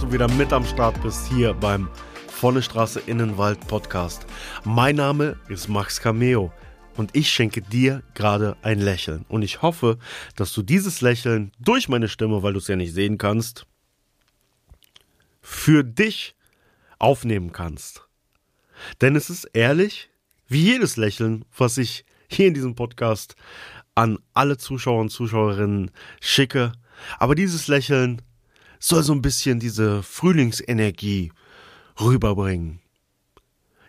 du wieder mit am Start bist hier beim Volle Straße Innenwald Podcast. Mein Name ist Max Cameo und ich schenke dir gerade ein Lächeln. Und ich hoffe, dass du dieses Lächeln durch meine Stimme, weil du es ja nicht sehen kannst, für dich aufnehmen kannst. Denn es ist ehrlich, wie jedes Lächeln, was ich hier in diesem Podcast an alle Zuschauer und Zuschauerinnen schicke. Aber dieses Lächeln soll so ein bisschen diese Frühlingsenergie rüberbringen.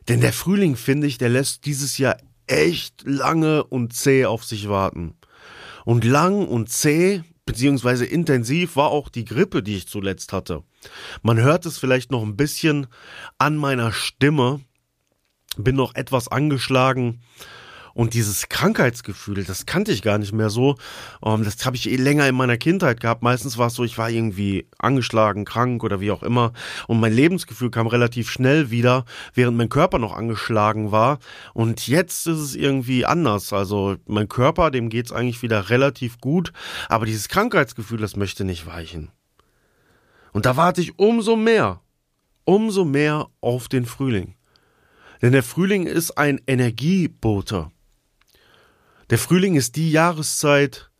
Denn der Frühling, finde ich, der lässt dieses Jahr echt lange und zäh auf sich warten. Und lang und zäh, beziehungsweise intensiv war auch die Grippe, die ich zuletzt hatte. Man hört es vielleicht noch ein bisschen an meiner Stimme. Bin noch etwas angeschlagen und dieses Krankheitsgefühl, das kannte ich gar nicht mehr so. Ähm, das habe ich eh länger in meiner Kindheit gehabt. Meistens war es so, ich war irgendwie angeschlagen, krank oder wie auch immer. Und mein Lebensgefühl kam relativ schnell wieder, während mein Körper noch angeschlagen war. Und jetzt ist es irgendwie anders. Also mein Körper, dem geht's eigentlich wieder relativ gut. Aber dieses Krankheitsgefühl, das möchte nicht weichen. Und da warte ich umso mehr, umso mehr auf den Frühling. Denn der Frühling ist ein Energiebote. Der Frühling ist die Jahreszeit,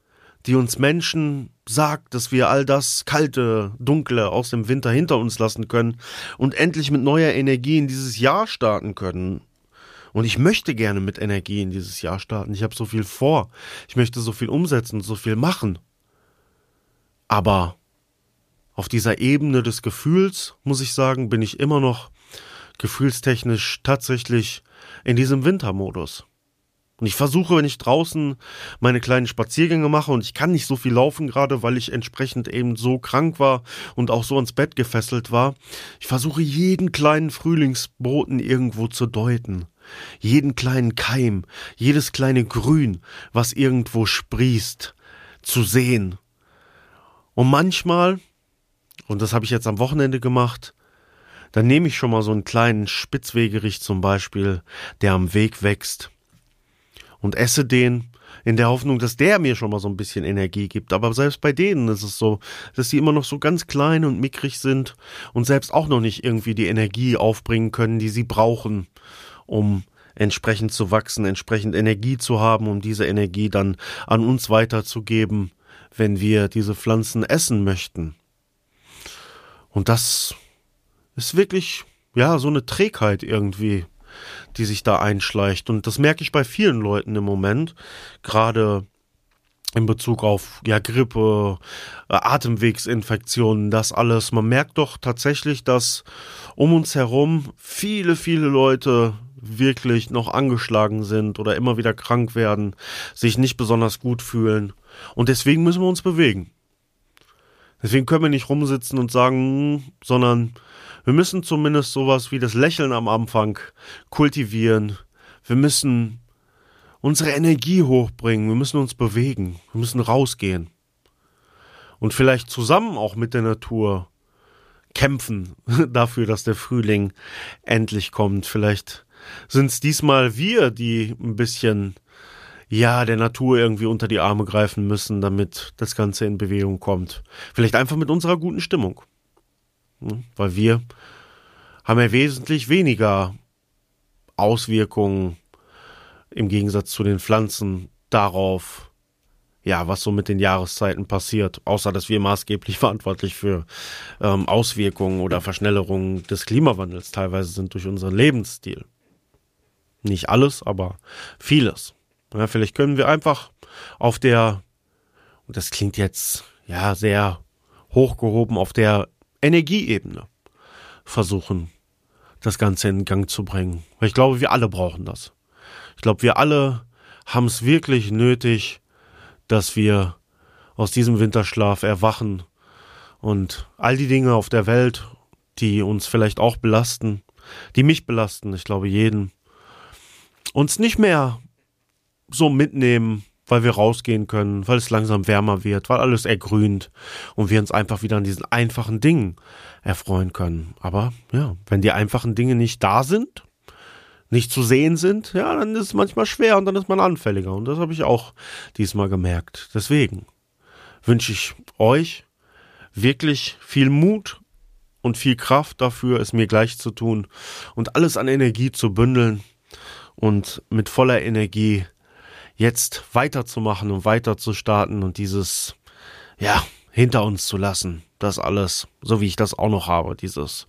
die uns Menschen sagt, dass wir all das Kalte, Dunkle aus dem Winter hinter uns lassen können und endlich mit neuer Energie in dieses Jahr starten können. Und ich möchte gerne mit Energie in dieses Jahr starten. Ich habe so viel vor. Ich möchte so viel umsetzen, so viel machen. Aber auf dieser Ebene des Gefühls, muss ich sagen, bin ich immer noch gefühlstechnisch tatsächlich in diesem Wintermodus. Und ich versuche, wenn ich draußen meine kleinen Spaziergänge mache und ich kann nicht so viel laufen gerade, weil ich entsprechend eben so krank war und auch so ins Bett gefesselt war, ich versuche jeden kleinen Frühlingsboten irgendwo zu deuten. Jeden kleinen Keim, jedes kleine Grün, was irgendwo sprießt, zu sehen. Und manchmal, und das habe ich jetzt am Wochenende gemacht, dann nehme ich schon mal so einen kleinen Spitzwegerich zum Beispiel, der am Weg wächst und esse den in der Hoffnung, dass der mir schon mal so ein bisschen Energie gibt. Aber selbst bei denen ist es so, dass sie immer noch so ganz klein und mickrig sind und selbst auch noch nicht irgendwie die Energie aufbringen können, die sie brauchen, um entsprechend zu wachsen, entsprechend Energie zu haben, um diese Energie dann an uns weiterzugeben, wenn wir diese Pflanzen essen möchten. Und das ist wirklich, ja, so eine Trägheit irgendwie die sich da einschleicht. Und das merke ich bei vielen Leuten im Moment, gerade in Bezug auf ja, Grippe, äh, Atemwegsinfektionen, das alles. Man merkt doch tatsächlich, dass um uns herum viele, viele Leute wirklich noch angeschlagen sind oder immer wieder krank werden, sich nicht besonders gut fühlen. Und deswegen müssen wir uns bewegen. Deswegen können wir nicht rumsitzen und sagen, sondern wir müssen zumindest sowas wie das Lächeln am Anfang kultivieren. Wir müssen unsere Energie hochbringen. Wir müssen uns bewegen. Wir müssen rausgehen. Und vielleicht zusammen auch mit der Natur kämpfen dafür, dass der Frühling endlich kommt. Vielleicht sind es diesmal wir, die ein bisschen ja, der Natur irgendwie unter die Arme greifen müssen, damit das Ganze in Bewegung kommt. Vielleicht einfach mit unserer guten Stimmung. Hm? Weil wir haben ja wesentlich weniger Auswirkungen im Gegensatz zu den Pflanzen darauf, ja, was so mit den Jahreszeiten passiert, außer dass wir maßgeblich verantwortlich für ähm, Auswirkungen oder Verschnellerungen des Klimawandels teilweise sind durch unseren Lebensstil. Nicht alles, aber vieles. Ja, vielleicht können wir einfach auf der, und das klingt jetzt ja sehr hochgehoben, auf der Energieebene versuchen, das Ganze in Gang zu bringen. Weil ich glaube, wir alle brauchen das. Ich glaube, wir alle haben es wirklich nötig, dass wir aus diesem Winterschlaf erwachen und all die Dinge auf der Welt, die uns vielleicht auch belasten, die mich belasten, ich glaube jeden, uns nicht mehr so mitnehmen, weil wir rausgehen können, weil es langsam wärmer wird, weil alles ergrünt und wir uns einfach wieder an diesen einfachen Dingen erfreuen können. Aber ja, wenn die einfachen Dinge nicht da sind, nicht zu sehen sind, ja, dann ist es manchmal schwer und dann ist man anfälliger. Und das habe ich auch diesmal gemerkt. Deswegen wünsche ich euch wirklich viel Mut und viel Kraft dafür, es mir gleich zu tun und alles an Energie zu bündeln und mit voller Energie jetzt weiterzumachen und weiter zu starten und dieses, ja, hinter uns zu lassen. Das alles, so wie ich das auch noch habe, dieses,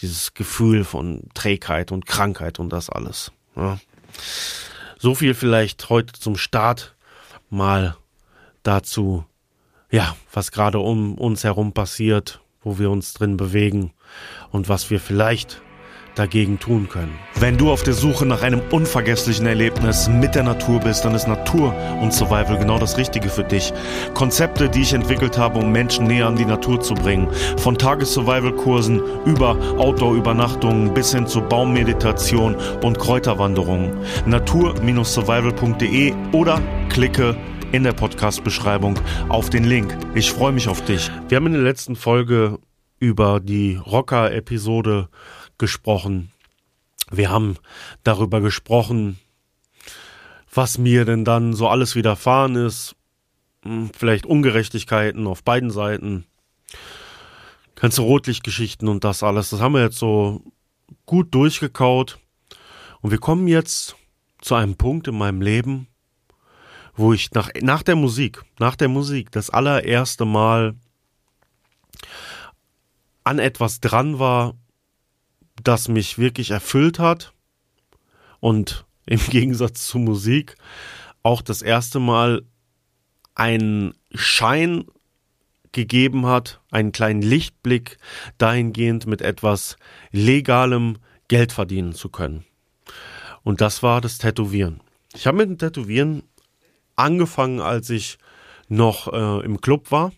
dieses Gefühl von Trägheit und Krankheit und das alles. Ja. So viel vielleicht heute zum Start mal dazu, ja, was gerade um uns herum passiert, wo wir uns drin bewegen und was wir vielleicht dagegen tun können. Wenn du auf der Suche nach einem unvergesslichen Erlebnis mit der Natur bist, dann ist Natur und Survival genau das Richtige für dich. Konzepte, die ich entwickelt habe, um Menschen näher an die Natur zu bringen. Von Tages-Survival-Kursen über Outdoor-Übernachtungen bis hin zu Baummeditation und Kräuterwanderungen. Natur-survival.de oder klicke in der Podcast-Beschreibung auf den Link. Ich freue mich auf dich. Wir haben in der letzten Folge über die Rocker-Episode gesprochen. Wir haben darüber gesprochen, was mir denn dann so alles widerfahren ist. Hm, vielleicht Ungerechtigkeiten auf beiden Seiten. Ganze Rotlichtgeschichten und das alles. Das haben wir jetzt so gut durchgekaut. Und wir kommen jetzt zu einem Punkt in meinem Leben, wo ich nach, nach der Musik, nach der Musik, das allererste Mal an etwas dran war, das mich wirklich erfüllt hat und im Gegensatz zu Musik auch das erste Mal einen Schein gegeben hat, einen kleinen Lichtblick dahingehend mit etwas legalem Geld verdienen zu können. Und das war das Tätowieren. Ich habe mit dem Tätowieren angefangen, als ich noch äh, im Club war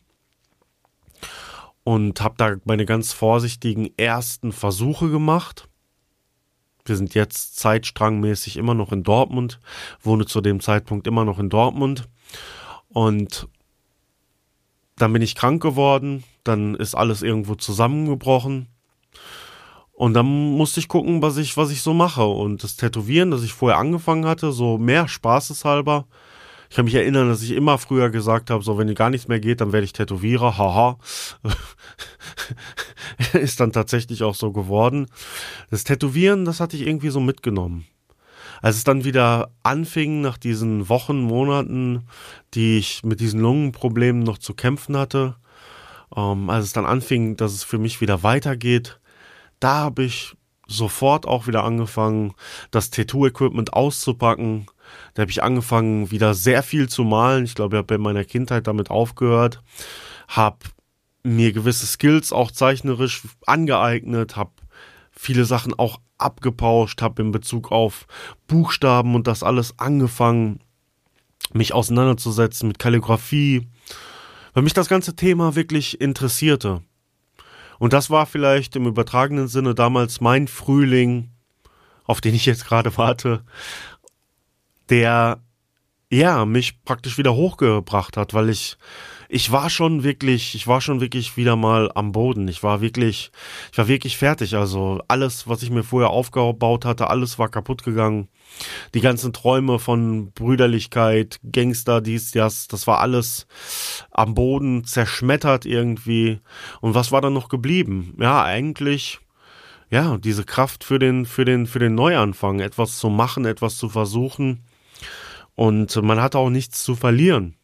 und habe da meine ganz vorsichtigen ersten Versuche gemacht. Wir sind jetzt zeitstrangmäßig immer noch in Dortmund, wohne zu dem Zeitpunkt immer noch in Dortmund. Und dann bin ich krank geworden, dann ist alles irgendwo zusammengebrochen. Und dann musste ich gucken, was ich was ich so mache. Und das Tätowieren, das ich vorher angefangen hatte, so mehr spaßeshalber, ich kann mich erinnern, dass ich immer früher gesagt habe, so wenn gar nichts mehr geht, dann werde ich Tätowierer, haha. Ist dann tatsächlich auch so geworden. Das Tätowieren, das hatte ich irgendwie so mitgenommen. Als es dann wieder anfing, nach diesen Wochen, Monaten, die ich mit diesen Lungenproblemen noch zu kämpfen hatte, ähm, als es dann anfing, dass es für mich wieder weitergeht, da habe ich sofort auch wieder angefangen, das Tattoo-Equipment auszupacken, da habe ich angefangen, wieder sehr viel zu malen. Ich glaube, ich habe in meiner Kindheit damit aufgehört. Habe mir gewisse Skills auch zeichnerisch angeeignet, habe viele Sachen auch abgepauscht, habe in Bezug auf Buchstaben und das alles angefangen, mich auseinanderzusetzen mit Kalligrafie, weil mich das ganze Thema wirklich interessierte. Und das war vielleicht im übertragenen Sinne damals mein Frühling, auf den ich jetzt gerade warte, der ja mich praktisch wieder hochgebracht hat, weil ich ich war schon wirklich, ich war schon wirklich wieder mal am Boden. Ich war wirklich, ich war wirklich fertig. Also alles, was ich mir vorher aufgebaut hatte, alles war kaputt gegangen. Die ganzen Träume von Brüderlichkeit, Gangster, dies, das, das war alles am Boden zerschmettert irgendwie. Und was war dann noch geblieben? Ja, eigentlich ja, diese Kraft für den, für den, für den Neuanfang, etwas zu machen, etwas zu versuchen. Und man hatte auch nichts zu verlieren.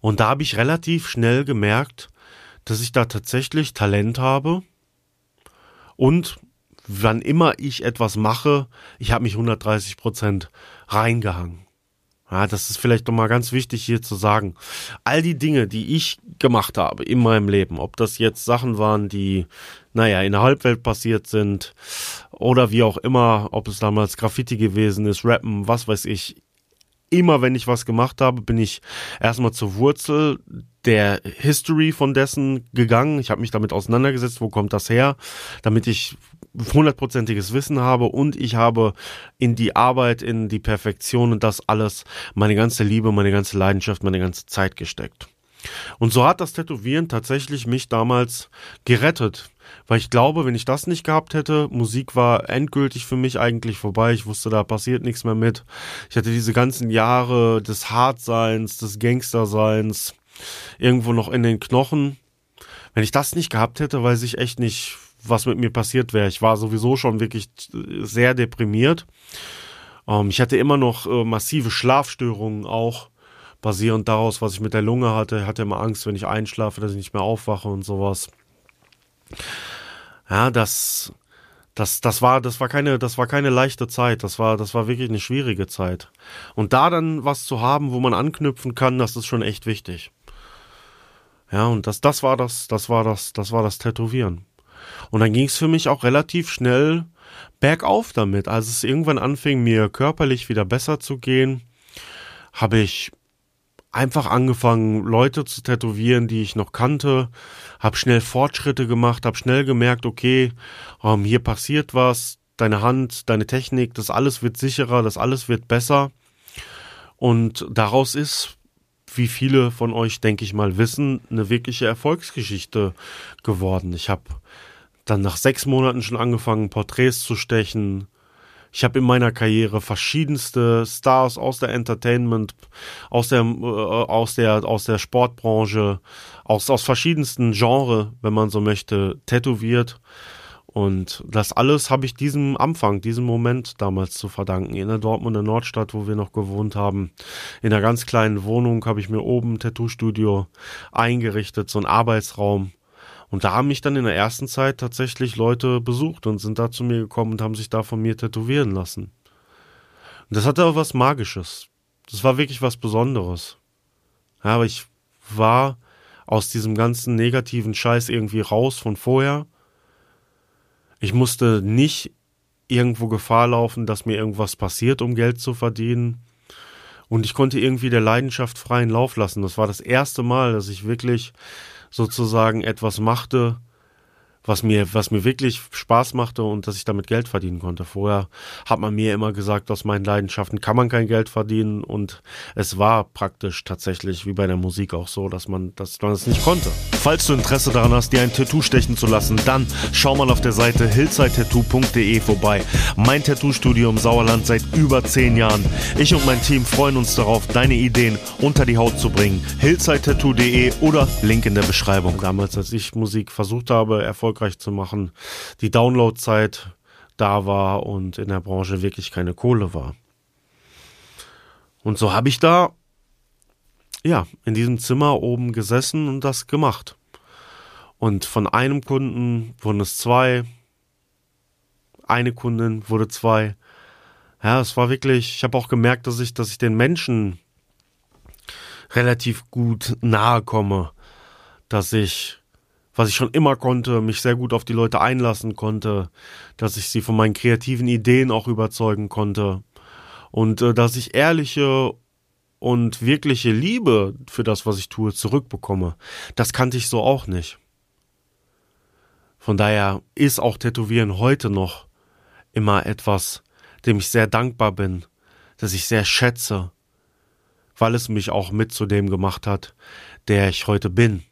Und da habe ich relativ schnell gemerkt, dass ich da tatsächlich Talent habe. Und wann immer ich etwas mache, ich habe mich 130 Prozent reingehangen. Ja, das ist vielleicht nochmal ganz wichtig hier zu sagen. All die Dinge, die ich gemacht habe in meinem Leben, ob das jetzt Sachen waren, die, naja, in der Halbwelt passiert sind oder wie auch immer, ob es damals Graffiti gewesen ist, Rappen, was weiß ich. immer, wenn ich was gemacht habe, bin ich erstmal zur Wurzel der History von dessen gegangen. Ich habe mich damit auseinandergesetzt, wo kommt das her, damit ich hundertprozentiges Wissen habe und ich habe in die Arbeit, in die Perfektion und das alles meine ganze Liebe, meine ganze Leidenschaft, meine ganze Zeit gesteckt. Und so hat das Tätowieren tatsächlich mich damals gerettet. Weil ich glaube, wenn ich das nicht gehabt hätte, Musik war endgültig für mich eigentlich vorbei. Ich wusste, da passiert nichts mehr mit. Ich hatte diese ganzen Jahre des Hartseins, des Gangsterseins irgendwo noch in den Knochen. Wenn ich das nicht gehabt hätte, weiß ich echt nicht, was mit mir passiert wäre. Ich war sowieso schon wirklich sehr deprimiert. Ähm, ich hatte immer noch äh, massive Schlafstörungen auch basierend daraus, was ich mit der Lunge hatte. Ich hatte immer Angst, wenn ich einschlafe, dass ich nicht mehr aufwache und sowas. Ja, das, das, das war, das war keine, das war keine leichte Zeit. Das war, das war wirklich eine schwierige Zeit. Und da dann was zu haben, wo man anknüpfen kann, das ist schon echt wichtig. Ja, und das, das war das, das war das, das war das Tätowieren. Und dann ging es für mich auch relativ schnell bergauf damit. Als es irgendwann anfing, mir körperlich wieder besser zu gehen, habe ich einfach angefangen, Leute zu tätowieren, die ich noch kannte, habe schnell Fortschritte gemacht, habe schnell gemerkt, okay, ähm, hier passiert was, deine Hand, deine Technik, das alles wird sicherer, das alles wird besser. Und daraus ist, wie viele von euch, denke ich mal, wissen, eine wirkliche Erfolgsgeschichte geworden. Ich habe dann nach sechs Monaten schon angefangen, Porträts zu stechen, ich habe in meiner Karriere verschiedenste Stars aus der Entertainment, aus der, äh, aus der, aus der Sportbranche, aus, aus verschiedensten Genres, wenn man so möchte, tätowiert. Und das alles habe ich diesem Anfang, diesem Moment damals zu verdanken. In der Dortmunder Nordstadt, wo wir noch gewohnt haben. In einer ganz kleinen Wohnung habe ich mir oben ein Tattoo-Studio eingerichtet, so ein Arbeitsraum. Und da haben mich dann in der ersten Zeit tatsächlich Leute besucht und sind da zu mir gekommen und haben sich da von mir tätowieren lassen. Und das hatte auch was Magisches. Das war wirklich was Besonderes. Ja, aber ich war aus diesem ganzen negativen Scheiß irgendwie raus von vorher. Ich musste nicht irgendwo Gefahr laufen, dass mir irgendwas passiert, um Geld zu verdienen. Und ich konnte irgendwie der Leidenschaft freien Lauf lassen. Das war das erste Mal, dass ich wirklich sozusagen etwas machte, was mir, was mir wirklich Spaß machte und dass ich damit Geld verdienen konnte. Vorher hat man mir immer gesagt, aus meinen Leidenschaften kann man kein Geld verdienen und es war praktisch tatsächlich wie bei der Musik auch so, dass man, dass man es nicht konnte. Falls du Interesse daran hast, dir ein Tattoo stechen zu lassen, dann schau mal auf der Seite hillsidetattoo.de vorbei. Mein Tattoo-Studio im Sauerland seit über zehn Jahren. Ich und mein Team freuen uns darauf, deine Ideen unter die Haut zu bringen. hillsidetattoo.de oder Link in der Beschreibung. Damals, als ich Musik versucht habe, erfolgreich erfolgreich zu machen, die Downloadzeit da war und in der Branche wirklich keine Kohle war. Und so habe ich da, ja, in diesem Zimmer oben gesessen und das gemacht. Und von einem Kunden wurden es zwei, eine Kundin wurde zwei. Ja, es war wirklich, ich habe auch gemerkt, dass ich, dass ich den Menschen relativ gut nahe komme, dass ich was ich schon immer konnte, mich sehr gut auf die Leute einlassen konnte, dass ich sie von meinen kreativen Ideen auch überzeugen konnte und äh, dass ich ehrliche und wirkliche Liebe für das, was ich tue, zurückbekomme. Das kannte ich so auch nicht. Von daher ist auch Tätowieren heute noch immer etwas, dem ich sehr dankbar bin, das ich sehr schätze, weil es mich auch mit zu dem gemacht hat, der ich heute bin.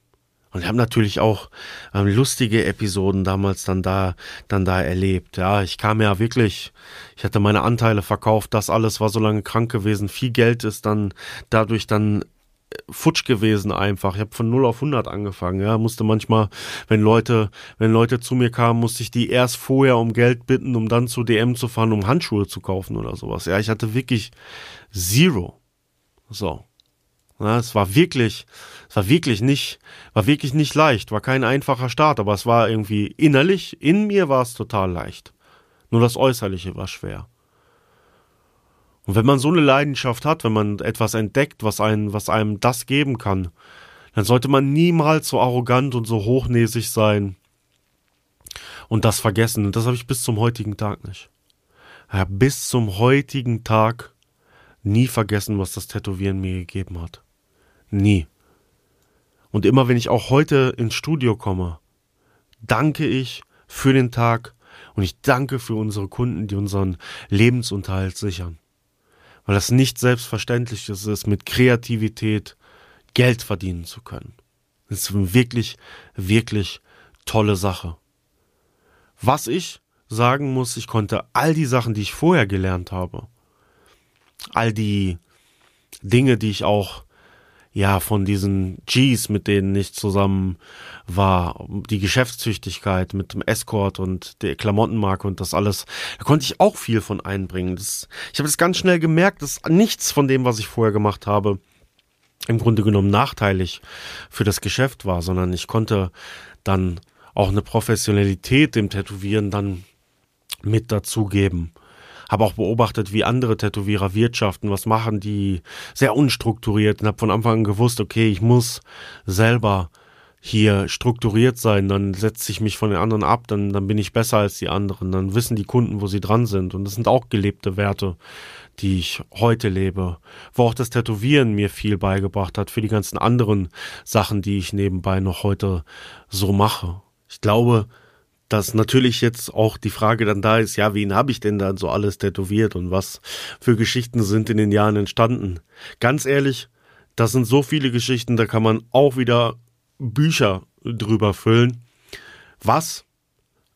Und ich habe natürlich auch ähm, lustige Episoden damals dann da, dann da erlebt. Ja, ich kam ja wirklich, ich hatte meine Anteile verkauft, das alles war so lange krank gewesen. Viel Geld ist dann dadurch dann äh, futsch gewesen einfach. Ich habe von 0 auf 100 angefangen. Ja, musste manchmal, wenn Leute, wenn Leute zu mir kamen, musste ich die erst vorher um Geld bitten, um dann zu DM zu fahren, um Handschuhe zu kaufen oder sowas. Ja, ich hatte wirklich zero. So. Ja, es war wirklich, es war wirklich nicht, war wirklich nicht leicht, war kein einfacher Start, aber es war irgendwie innerlich, in mir war es total leicht. Nur das Äußerliche war schwer. Und wenn man so eine Leidenschaft hat, wenn man etwas entdeckt, was einem, was einem das geben kann, dann sollte man niemals so arrogant und so hochnäsig sein und das vergessen. Und das habe ich bis zum heutigen Tag nicht. Ja, bis zum heutigen Tag nie vergessen, was das Tätowieren mir gegeben hat. Nie. Und immer wenn ich auch heute ins Studio komme, danke ich für den Tag und ich danke für unsere Kunden, die unseren Lebensunterhalt sichern. Weil das nicht selbstverständlich ist, mit Kreativität Geld verdienen zu können. Das ist eine wirklich, wirklich tolle Sache. Was ich sagen muss, ich konnte all die Sachen, die ich vorher gelernt habe, all die Dinge, die ich auch ja von diesen Gs, mit denen ich zusammen war, die Geschäftstüchtigkeit mit dem Escort und der Klamottenmarke und das alles, da konnte ich auch viel von einbringen. Das, ich habe das ganz schnell gemerkt, dass nichts von dem, was ich vorher gemacht habe, im Grunde genommen nachteilig für das Geschäft war, sondern ich konnte dann auch eine Professionalität dem Tätowieren dann mit dazugeben. Habe auch beobachtet, wie andere Tätowierer wirtschaften, was machen die sehr unstrukturiert und habe von Anfang an gewusst, okay, ich muss selber hier strukturiert sein, dann setze ich mich von den anderen ab, dann, dann bin ich besser als die anderen, dann wissen die Kunden, wo sie dran sind. Und das sind auch gelebte Werte, die ich heute lebe. Wo auch das Tätowieren mir viel beigebracht hat für die ganzen anderen Sachen, die ich nebenbei noch heute so mache. Ich glaube, dass natürlich jetzt auch die Frage dann da ist, ja, wen habe ich denn dann so alles tätowiert und was für Geschichten sind in den Jahren entstanden? Ganz ehrlich, das sind so viele Geschichten, da kann man auch wieder Bücher drüber füllen. Was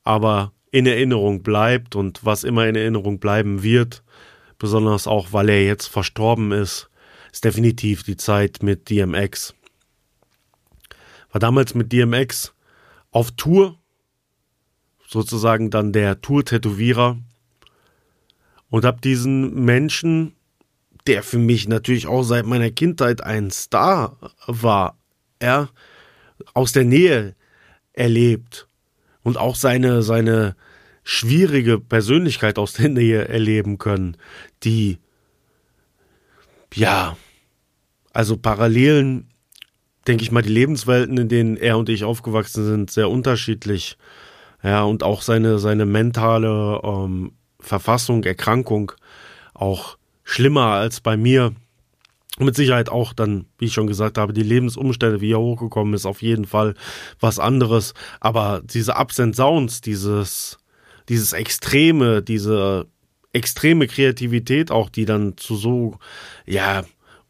aber in Erinnerung bleibt und was immer in Erinnerung bleiben wird, besonders auch weil er jetzt verstorben ist, ist definitiv die Zeit mit DMX. War damals mit DMX auf Tour sozusagen dann der Tour-Tätowierer und habe diesen Menschen, der für mich natürlich auch seit meiner Kindheit ein Star war, er aus der Nähe erlebt und auch seine, seine schwierige Persönlichkeit aus der Nähe erleben können, die, ja, also Parallelen, denke ich mal, die Lebenswelten, in denen er und ich aufgewachsen sind, sehr unterschiedlich ja, und auch seine, seine mentale ähm, Verfassung, Erkrankung auch schlimmer als bei mir. Mit Sicherheit auch dann, wie ich schon gesagt habe, die Lebensumstände, wie er hochgekommen ist, auf jeden Fall was anderes. Aber diese Ups and Downs, dieses, dieses Extreme, diese extreme Kreativität auch, die dann zu so, ja,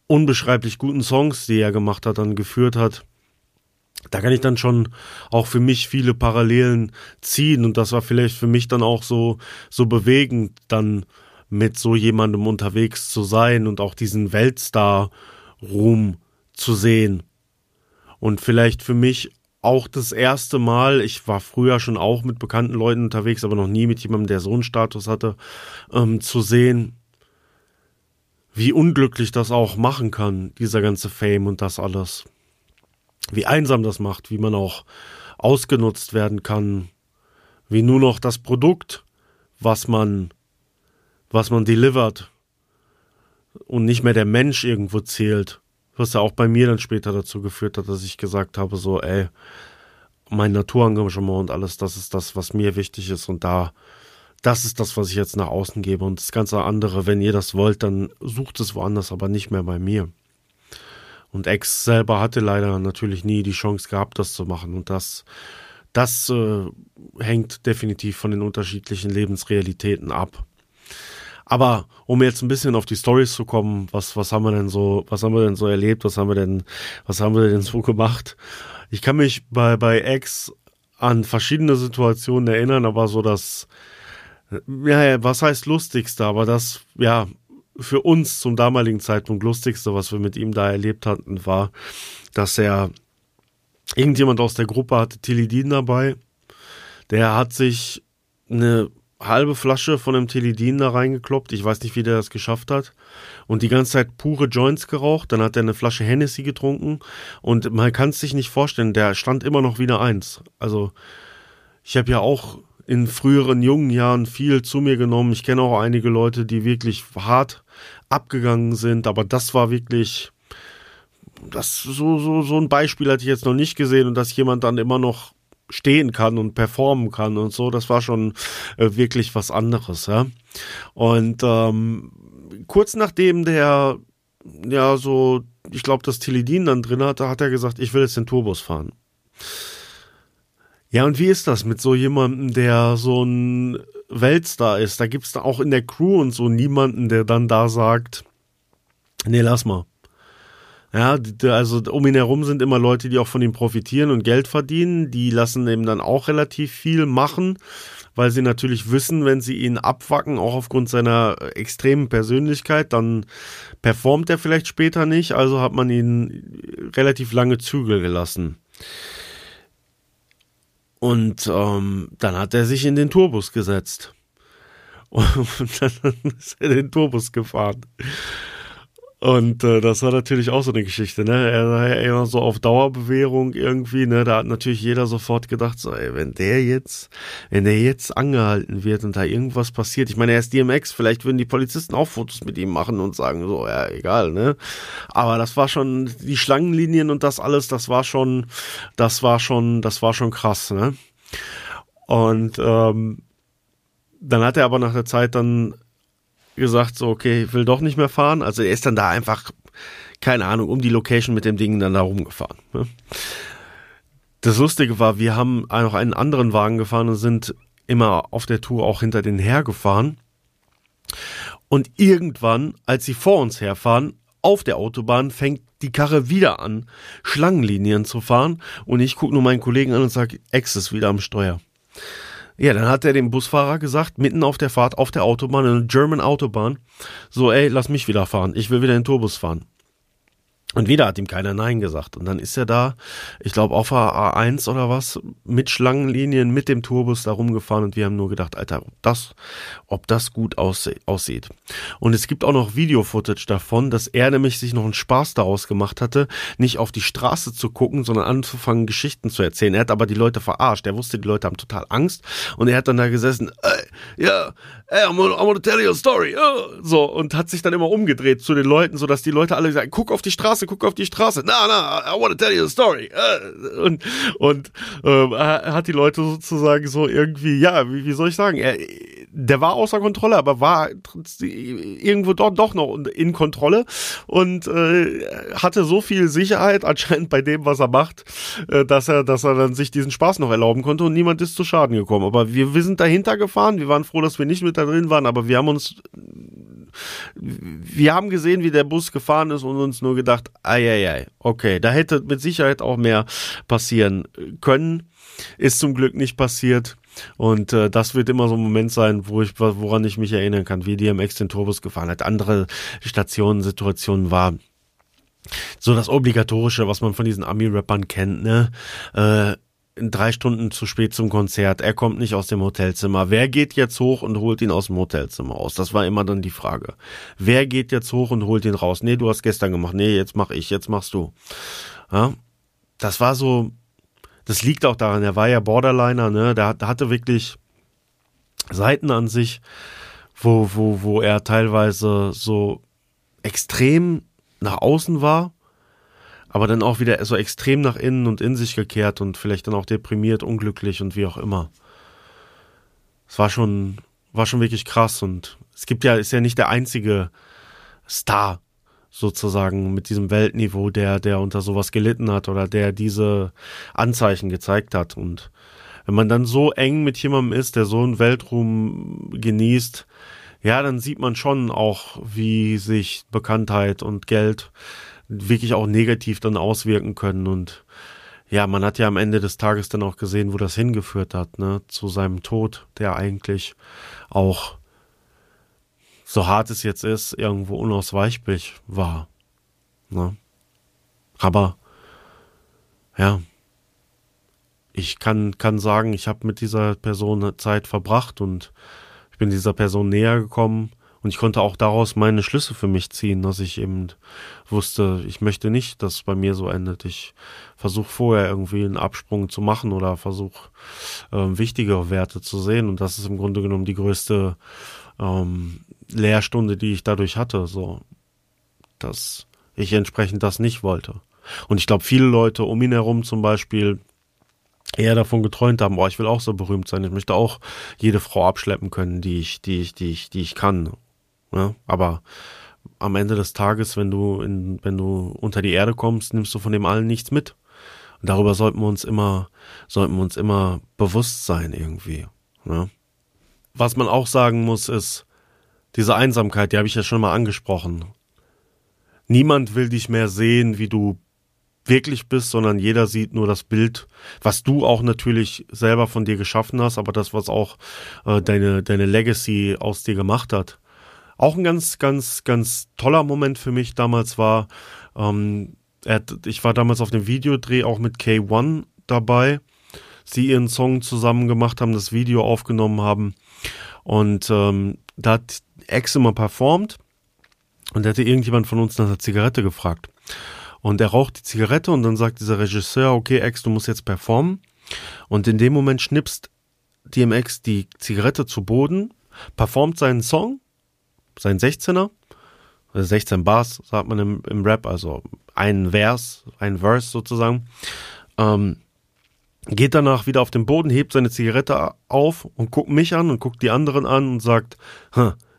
unbeschreiblich guten Songs, die er gemacht hat, dann geführt hat, da kann ich dann schon auch für mich viele Parallelen ziehen und das war vielleicht für mich dann auch so so bewegend dann mit so jemandem unterwegs zu sein und auch diesen Weltstar Ruhm zu sehen. Und vielleicht für mich auch das erste Mal, ich war früher schon auch mit bekannten Leuten unterwegs, aber noch nie mit jemandem, der so einen Status hatte, ähm, zu sehen, wie unglücklich das auch machen kann, dieser ganze Fame und das alles wie einsam das macht, wie man auch ausgenutzt werden kann, wie nur noch das Produkt, was man, was man delivert und nicht mehr der Mensch irgendwo zählt, was ja auch bei mir dann später dazu geführt hat, dass ich gesagt habe, so, ey, mein Naturengagement und alles, das ist das, was mir wichtig ist und da, das ist das, was ich jetzt nach außen gebe und das ganze andere, wenn ihr das wollt, dann sucht es woanders, aber nicht mehr bei mir. Und X selber hatte leider natürlich nie die Chance gehabt, das zu machen. Und das, das äh, hängt definitiv von den unterschiedlichen Lebensrealitäten ab. Aber um jetzt ein bisschen auf die Stories zu kommen, was, was haben wir denn so, was haben wir denn so erlebt, was haben wir denn, was haben wir denn so gemacht? Ich kann mich bei, bei X an verschiedene Situationen erinnern, aber so das, ja, was heißt lustigste, aber das, ja, für uns zum damaligen Zeitpunkt lustigste, was wir mit ihm da erlebt hatten, war, dass er irgendjemand aus der Gruppe hatte Tilidin dabei. Der hat sich eine halbe Flasche von einem Tilidin da reingekloppt. Ich weiß nicht, wie der das geschafft hat. Und die ganze Zeit pure Joints geraucht. Dann hat er eine Flasche Hennessy getrunken. Und man kann es sich nicht vorstellen, der stand immer noch wieder eins. Also, ich habe ja auch in früheren jungen Jahren viel zu mir genommen. Ich kenne auch einige Leute, die wirklich hart abgegangen sind, aber das war wirklich das so so so ein Beispiel hatte ich jetzt noch nicht gesehen und dass jemand dann immer noch stehen kann und performen kann und so. Das war schon äh, wirklich was anderes, ja. Und ähm, kurz nachdem der ja so, ich glaube, das Teledin dann drin hatte, hat er gesagt, ich will jetzt den Turbus fahren. Ja, und wie ist das mit so jemandem, der so ein Weltstar ist? Da gibt's da auch in der Crew und so niemanden, der dann da sagt, nee, lass mal. Ja, also um ihn herum sind immer Leute, die auch von ihm profitieren und Geld verdienen. Die lassen ihm dann auch relativ viel machen, weil sie natürlich wissen, wenn sie ihn abwacken, auch aufgrund seiner extremen Persönlichkeit, dann performt er vielleicht später nicht. Also hat man ihn relativ lange Zügel gelassen. Und ähm, dann hat er sich in den Turbus gesetzt. Und dann ist er den Turbus gefahren. Und äh, das war natürlich auch so eine Geschichte, ne? Er war ja immer so auf Dauerbewährung irgendwie, ne? Da hat natürlich jeder sofort gedacht, so, ey, wenn der jetzt, wenn der jetzt angehalten wird und da irgendwas passiert, ich meine, er ist DMX, vielleicht würden die Polizisten auch Fotos mit ihm machen und sagen, so, ja, egal, ne? Aber das war schon, die Schlangenlinien und das alles, das war schon, das war schon, das war schon krass, ne? Und ähm, dann hat er aber nach der Zeit dann gesagt, so, okay, ich will doch nicht mehr fahren. Also er ist dann da einfach, keine Ahnung, um die Location mit dem Ding dann da rumgefahren. Ne? Das Lustige war, wir haben noch einen anderen Wagen gefahren und sind immer auf der Tour auch hinter den hergefahren. Und irgendwann, als sie vor uns herfahren, auf der Autobahn fängt die Karre wieder an, Schlangenlinien zu fahren. Und ich gucke nur meinen Kollegen an und sage, Ex ist wieder am Steuer. Ja, dann hat er dem Busfahrer gesagt, mitten auf der Fahrt auf der Autobahn, in der German Autobahn, so, ey, lass mich wieder fahren, ich will wieder in den Tourbus fahren. Und wieder hat ihm keiner Nein gesagt. Und dann ist er da, ich glaube auf A1 oder was, mit Schlangenlinien, mit dem Tourbus da rumgefahren und wir haben nur gedacht, Alter, ob das, ob das gut aussieht. Und es gibt auch noch Video-Footage davon, dass er nämlich sich noch einen Spaß daraus gemacht hatte, nicht auf die Straße zu gucken, sondern anzufangen, Geschichten zu erzählen. Er hat aber die Leute verarscht. Er wusste, die Leute haben total Angst und er hat dann da gesessen, ey, yeah, hey, I'm gonna, I'm gonna tell you a story. Oh. So, und hat sich dann immer umgedreht zu den Leuten, sodass die Leute alle sagen, guck auf die Straße, guck auf die Straße. Na, na, I wanna tell you a story. Äh, und, und äh, hat die Leute sozusagen so irgendwie, ja, wie, wie soll ich sagen, er, der war außer Kontrolle, aber war irgendwo dort doch noch in Kontrolle und äh, hatte so viel Sicherheit anscheinend bei dem, was er macht, äh, dass er, dass er dann sich diesen Spaß noch erlauben konnte und niemand ist zu Schaden gekommen. Aber wir, wir sind dahinter gefahren, wir waren froh, dass wir nicht mit da drin waren, aber wir haben uns, wir haben gesehen, wie der Bus gefahren ist und uns nur gedacht, ei, okay, da hätte mit Sicherheit auch mehr passieren können. Ist zum Glück nicht passiert. Und äh, das wird immer so ein Moment sein, wo ich, woran ich mich erinnern kann, wie DMX den Turbus gefahren hat. Andere Stationen, Situationen war so das Obligatorische, was man von diesen Ami-Rappern kennt, ne? Äh, drei Stunden zu spät zum Konzert, er kommt nicht aus dem Hotelzimmer. Wer geht jetzt hoch und holt ihn aus dem Hotelzimmer aus? Das war immer dann die Frage. Wer geht jetzt hoch und holt ihn raus? Nee, du hast gestern gemacht. Nee, jetzt mach ich, jetzt machst du. Ja? Das war so, das liegt auch daran, er war ja Borderliner, ne? Der, der hatte wirklich Seiten an sich, wo, wo, wo er teilweise so extrem nach außen war aber dann auch wieder so extrem nach innen und in sich gekehrt und vielleicht dann auch deprimiert, unglücklich und wie auch immer. Es war schon, war schon wirklich krass und es gibt ja, ist ja nicht der einzige Star sozusagen mit diesem Weltniveau, der, der unter sowas gelitten hat oder der diese Anzeichen gezeigt hat und wenn man dann so eng mit jemandem ist, der so einen Weltruhm genießt, ja, dann sieht man schon auch, wie sich Bekanntheit und Geld wirklich auch negativ dann auswirken können. Und ja, man hat ja am Ende des Tages dann auch gesehen, wo das hingeführt hat, ne, zu seinem Tod, der eigentlich auch, so hart es jetzt ist, irgendwo unausweichlich war. Ne? Aber ja, ich kann, kann sagen, ich habe mit dieser Person Zeit verbracht und ich bin dieser Person näher gekommen und ich konnte auch daraus meine Schlüsse für mich ziehen, dass ich eben wusste, ich möchte nicht, dass es bei mir so endet. Ich versuche vorher irgendwie einen Absprung zu machen oder versuche äh, wichtigere Werte zu sehen. Und das ist im Grunde genommen die größte ähm, Lehrstunde, die ich dadurch hatte. So, dass ich entsprechend das nicht wollte. Und ich glaube, viele Leute um ihn herum zum Beispiel eher davon geträumt haben, boah, ich will auch so berühmt sein, ich möchte auch jede Frau abschleppen können, die ich, die ich, die ich, die ich kann. Ja, aber am Ende des Tages, wenn du in, wenn du unter die Erde kommst, nimmst du von dem allen nichts mit. Und darüber sollten wir uns immer, sollten wir uns immer bewusst sein irgendwie. Ja. Was man auch sagen muss, ist, diese Einsamkeit, die habe ich ja schon mal angesprochen. Niemand will dich mehr sehen, wie du wirklich bist, sondern jeder sieht nur das Bild, was du auch natürlich selber von dir geschaffen hast, aber das, was auch äh, deine, deine Legacy aus dir gemacht hat. Auch ein ganz, ganz, ganz toller Moment für mich damals war, ähm, ich war damals auf dem Videodreh auch mit K1 dabei, sie ihren Song zusammen gemacht haben, das Video aufgenommen haben und ähm, da hat Ex immer performt und da hätte irgendjemand von uns nach einer Zigarette gefragt. Und er raucht die Zigarette und dann sagt dieser Regisseur, okay, Ex, du musst jetzt performen. Und in dem Moment schnipst DMX die Zigarette zu Boden, performt seinen Song, seinen 16er, 16 Bars, sagt man im, im Rap, also ein Vers, ein Verse sozusagen, ähm, geht danach wieder auf den Boden, hebt seine Zigarette auf und guckt mich an und guckt die anderen an und sagt,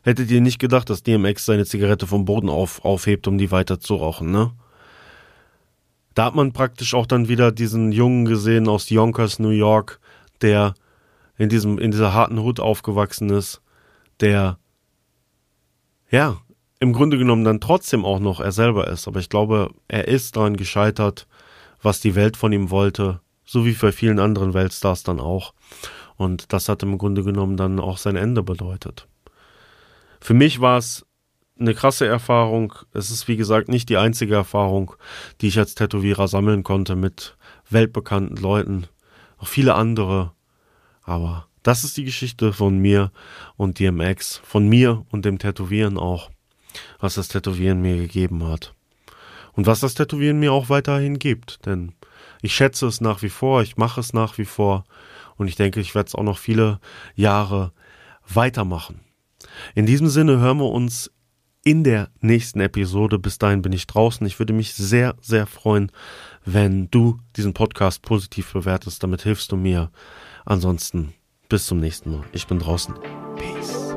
hättet ihr nicht gedacht, dass DMX seine Zigarette vom Boden auf, aufhebt, um die weiter zu rauchen, ne? Da hat man praktisch auch dann wieder diesen Jungen gesehen aus Yonkers, New York, der in diesem, in dieser harten Hut aufgewachsen ist, der, ja, im Grunde genommen dann trotzdem auch noch er selber ist. Aber ich glaube, er ist daran gescheitert, was die Welt von ihm wollte, so wie bei vielen anderen Weltstars dann auch. Und das hat im Grunde genommen dann auch sein Ende bedeutet. Für mich war es eine krasse Erfahrung. Es ist, wie gesagt, nicht die einzige Erfahrung, die ich als Tätowierer sammeln konnte mit weltbekannten Leuten. Auch viele andere. Aber das ist die Geschichte von mir und DMX. Von mir und dem Tätowieren auch. Was das Tätowieren mir gegeben hat. Und was das Tätowieren mir auch weiterhin gibt. Denn ich schätze es nach wie vor, ich mache es nach wie vor. Und ich denke, ich werde es auch noch viele Jahre weitermachen. In diesem Sinne hören wir uns in der nächsten Episode. Bis dahin bin ich draußen. Ich würde mich sehr, sehr freuen, wenn du diesen Podcast positiv bewertest. Damit hilfst du mir. Ansonsten bis zum nächsten Mal. Ich bin draußen. Peace.